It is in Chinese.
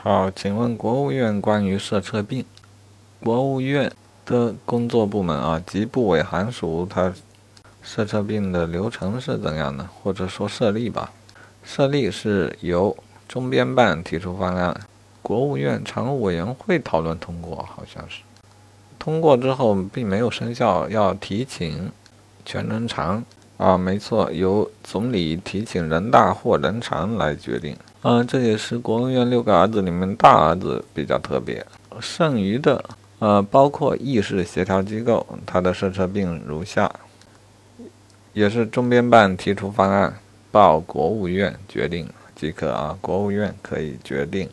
好，请问国务院关于色车病，国务院的工作部门啊及部委函属它色车病的流程是怎样的？或者说设立吧？设立是由中编办提出方案，国务院常务委员会讨论通过，好像是。通过之后并没有生效，要提请全人常啊，没错，由总理提请人大或人常来决定。嗯，这也是国务院六个儿子里面大儿子比较特别，剩余的呃包括议事协调机构，它的设车并如下，也是中编办提出方案，报国务院决定即可啊，国务院可以决定。